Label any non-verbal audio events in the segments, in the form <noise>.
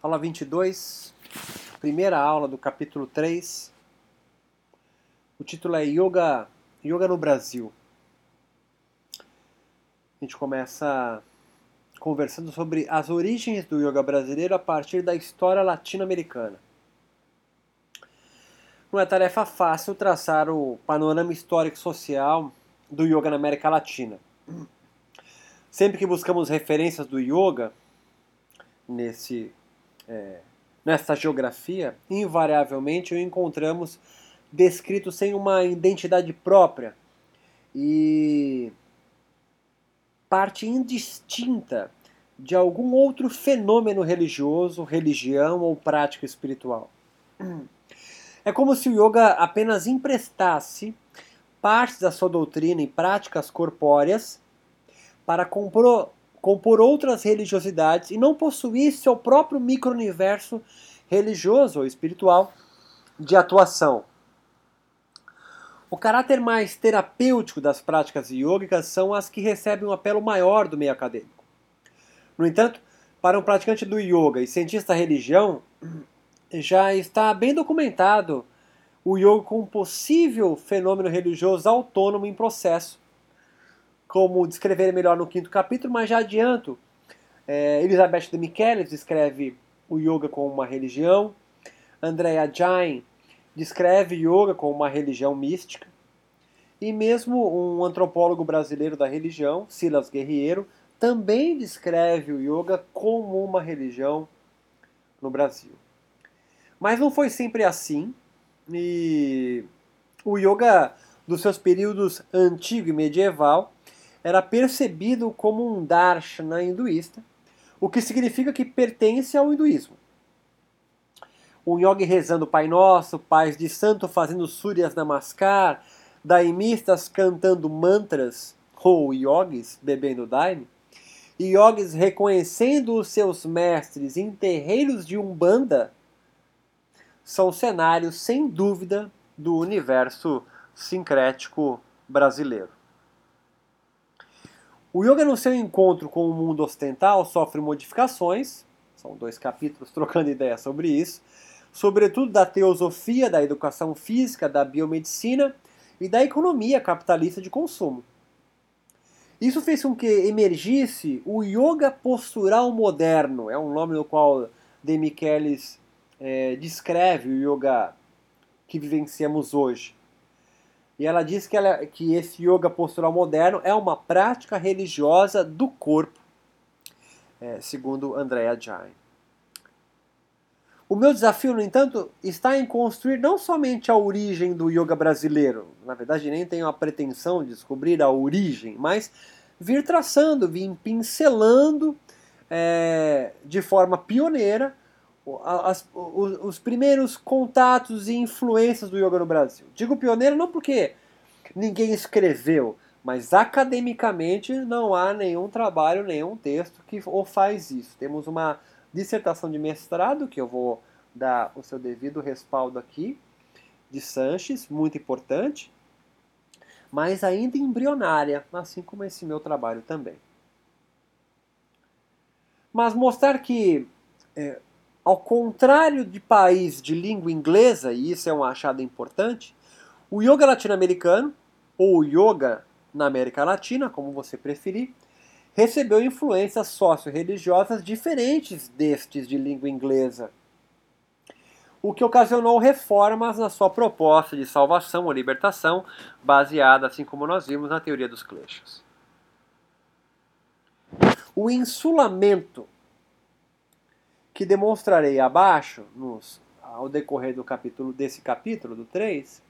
Aula 22, primeira aula do capítulo 3. O título é Yoga, Yoga no Brasil. A gente começa conversando sobre as origens do yoga brasileiro a partir da história latino-americana. Não é tarefa fácil traçar o panorama histórico-social do yoga na América Latina. Sempre que buscamos referências do yoga nesse, é, nessa geografia, invariavelmente o encontramos descrito sem uma identidade própria e parte indistinta de algum outro fenômeno religioso, religião ou prática espiritual. É como se o yoga apenas emprestasse partes da sua doutrina e práticas corpóreas para compor, compor outras religiosidades e não possuísse seu próprio micro-universo religioso ou espiritual de atuação. O caráter mais terapêutico das práticas yógicas são as que recebem um apelo maior do meio acadêmico. No entanto, para um praticante do yoga e cientista da religião, já está bem documentado o yoga como um possível fenômeno religioso autônomo em processo, como descrever melhor no quinto capítulo, mas já adianto. É, Elizabeth de Michelis descreve o yoga como uma religião, Andrea Jain descreve yoga como uma religião mística. E mesmo um antropólogo brasileiro da religião, Silas Guerreiro, também descreve o yoga como uma religião no Brasil. Mas não foi sempre assim. E o yoga dos seus períodos antigo e medieval era percebido como um darshana hinduísta, o que significa que pertence ao hinduísmo um yogi rezando Pai Nosso, pais de santo fazendo Suryas Namaskar, daimistas cantando mantras, ou yogis bebendo daime, e yogis reconhecendo os seus mestres em terreiros de Umbanda, são cenários, sem dúvida, do universo sincrético brasileiro. O yoga, no seu encontro com o mundo ocidental, sofre modificações, são dois capítulos <laughs> trocando ideia sobre isso, sobretudo da teosofia, da educação física, da biomedicina e da economia capitalista de consumo. Isso fez com que emergisse o yoga postural moderno, é um nome no qual De Michelis é, descreve o yoga que vivenciamos hoje. E ela diz que, ela, que esse yoga postural moderno é uma prática religiosa do corpo, é, segundo Andrea Jain. O meu desafio, no entanto, está em construir não somente a origem do yoga brasileiro, na verdade nem tenho a pretensão de descobrir a origem, mas vir traçando, vir pincelando é, de forma pioneira as, os, os, primeiros contatos e influências do yoga no Brasil. Digo pioneiro não porque ninguém escreveu, mas academicamente não há nenhum trabalho, nenhum texto que o faz isso. Temos uma dissertação de mestrado, que eu vou dar o seu devido respaldo aqui, de Sanches, muito importante, mas ainda embrionária, assim como esse meu trabalho também. Mas mostrar que, é, ao contrário de país de língua inglesa, e isso é um achado importante, o yoga latino-americano, ou yoga na América Latina, como você preferir, recebeu influências socio-religiosas diferentes destes de língua inglesa, o que ocasionou reformas na sua proposta de salvação ou libertação, baseada, assim como nós vimos, na teoria dos kleshas. O insulamento que demonstrarei abaixo, nos, ao decorrer do capítulo desse capítulo, do 3,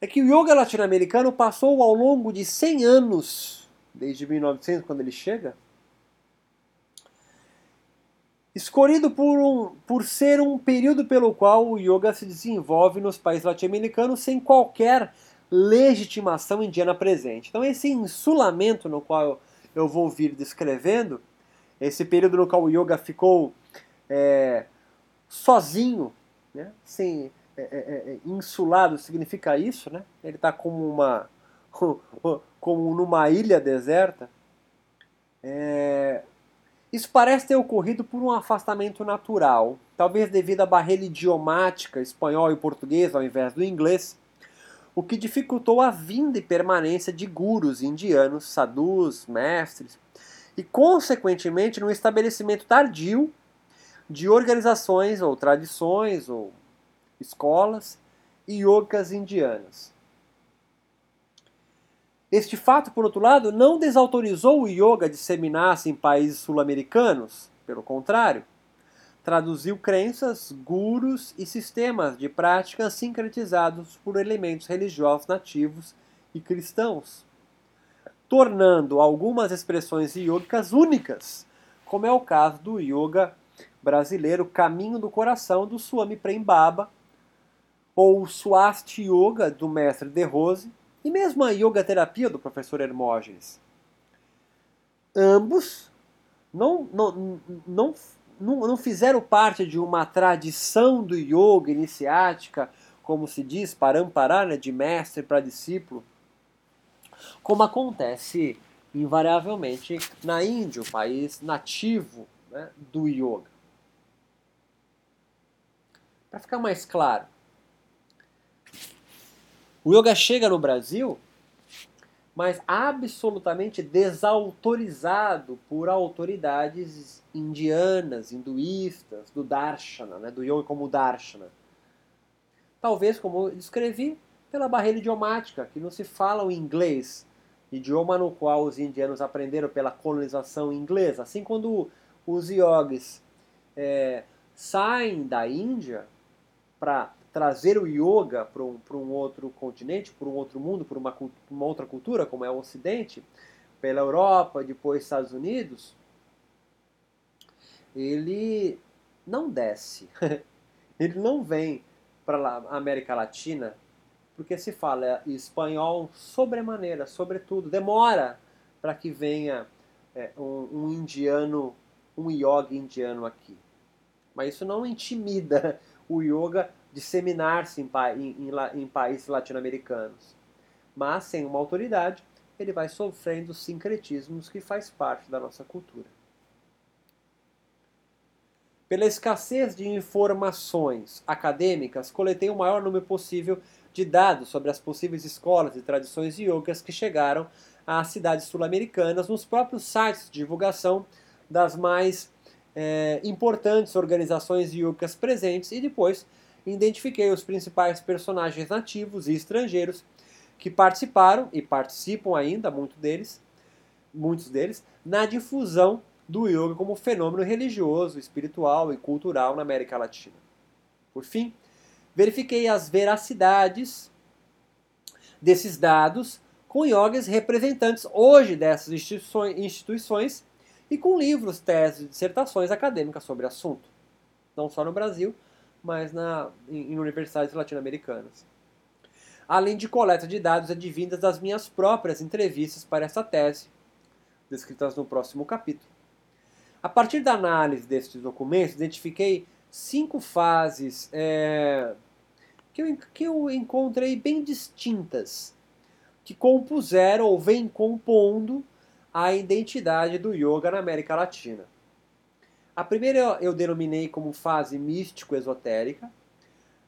é que o yoga latino-americano passou ao longo de 100 anos desde 1900, quando ele chega, escolhido por, um, por ser um período pelo qual o yoga se desenvolve nos países latino-americanos sem qualquer legitimação indiana presente. Então esse insulamento no qual eu vou vir descrevendo, esse período no qual o yoga ficou é, sozinho, né, sem, é, é, é insulado significa isso, né? ele está como uma <laughs> como numa ilha deserta, é, Isso parece ter ocorrido por um afastamento natural, talvez devido à barreira idiomática espanhol e português ao invés do inglês, o que dificultou a vinda e permanência de gurus indianos, sadhus, mestres, e consequentemente no estabelecimento tardio de organizações ou tradições ou escolas yogas indianas. Este fato, por outro lado, não desautorizou o yoga disseminar-se em países sul-americanos, pelo contrário, traduziu crenças, gurus e sistemas de práticas sincretizados por elementos religiosos nativos e cristãos, tornando algumas expressões yogicas únicas, como é o caso do yoga brasileiro Caminho do Coração do Swami Prembaba, ou o Yoga do mestre De Rose, e mesmo a yoga terapia do professor Hermógenes. Ambos não, não, não, não, não fizeram parte de uma tradição do yoga iniciática, como se diz, paramparar, né, de mestre para discípulo, como acontece invariavelmente na Índia, o país nativo né, do yoga. Para ficar mais claro, o yoga chega no Brasil, mas absolutamente desautorizado por autoridades indianas, hinduístas, do darshana, né, do yoga como darshana. Talvez, como eu descrevi, pela barreira idiomática, que não se fala o inglês, idioma no qual os indianos aprenderam pela colonização inglesa. Assim, quando os yogis é, saem da Índia para trazer o yoga para um, um outro continente, para um outro mundo, para uma, uma outra cultura, como é o Ocidente, pela Europa, depois Estados Unidos, ele não desce. <laughs> ele não vem para a América Latina, porque se fala espanhol sobremaneira, sobretudo. Demora para que venha é, um, um indiano, um yoga indiano aqui. Mas isso não intimida o yoga disseminar-se em, em, em, em países latino-americanos. Mas, sem uma autoridade, ele vai sofrendo sincretismos que faz parte da nossa cultura. Pela escassez de informações acadêmicas, coletei o maior número possível de dados sobre as possíveis escolas e tradições yogas que chegaram às cidades sul-americanas nos próprios sites de divulgação das mais é, importantes organizações yogas presentes e depois identifiquei os principais personagens nativos e estrangeiros que participaram e participam ainda, muito deles, muitos deles, na difusão do yoga como fenômeno religioso, espiritual e cultural na América Latina. Por fim, verifiquei as veracidades desses dados com yogis representantes hoje dessas instituições e com livros, teses e dissertações acadêmicas sobre o assunto, não só no Brasil, mas na, em, em universidades latino-americanas. Além de coleta de dados advindas das minhas próprias entrevistas para essa tese, descritas no próximo capítulo. A partir da análise destes documentos, identifiquei cinco fases é, que, eu, que eu encontrei bem distintas, que compuseram ou vêm compondo a identidade do yoga na América Latina. A primeira eu denominei como fase místico-esotérica,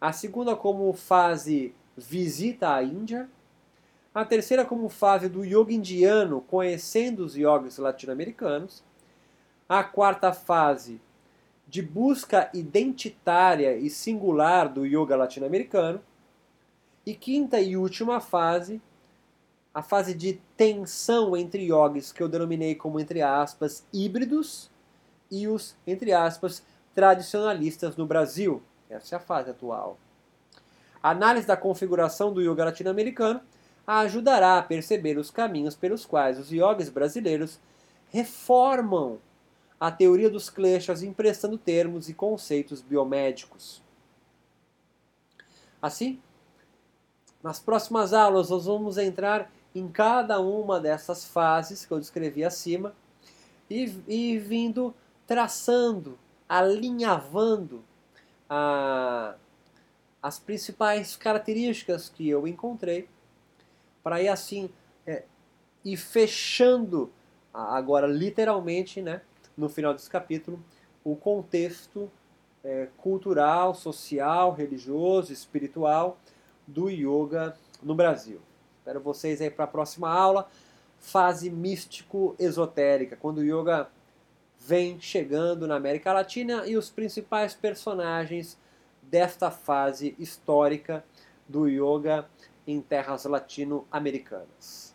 a segunda como fase visita à Índia, a terceira como fase do yoga indiano, conhecendo os yogis latino-americanos, a quarta fase de busca identitária e singular do yoga latino-americano, e quinta e última fase, a fase de tensão entre yogis, que eu denominei como, entre aspas, híbridos, e os, entre aspas, tradicionalistas no Brasil. Essa é a fase atual. A análise da configuração do yoga latino-americano ajudará a perceber os caminhos pelos quais os yogis brasileiros reformam a teoria dos kleshas emprestando termos e conceitos biomédicos. Assim, nas próximas aulas nós vamos entrar em cada uma dessas fases que eu descrevi acima e, e vindo traçando, alinhavando a, as principais características que eu encontrei, para ir assim é, e fechando agora literalmente, né, no final desse capítulo, o contexto é, cultural, social, religioso, espiritual do yoga no Brasil. Espero vocês aí para a próxima aula. Fase místico-esotérica, quando o yoga vem chegando na América Latina e os principais personagens desta fase histórica do yoga em terras latino-americanas.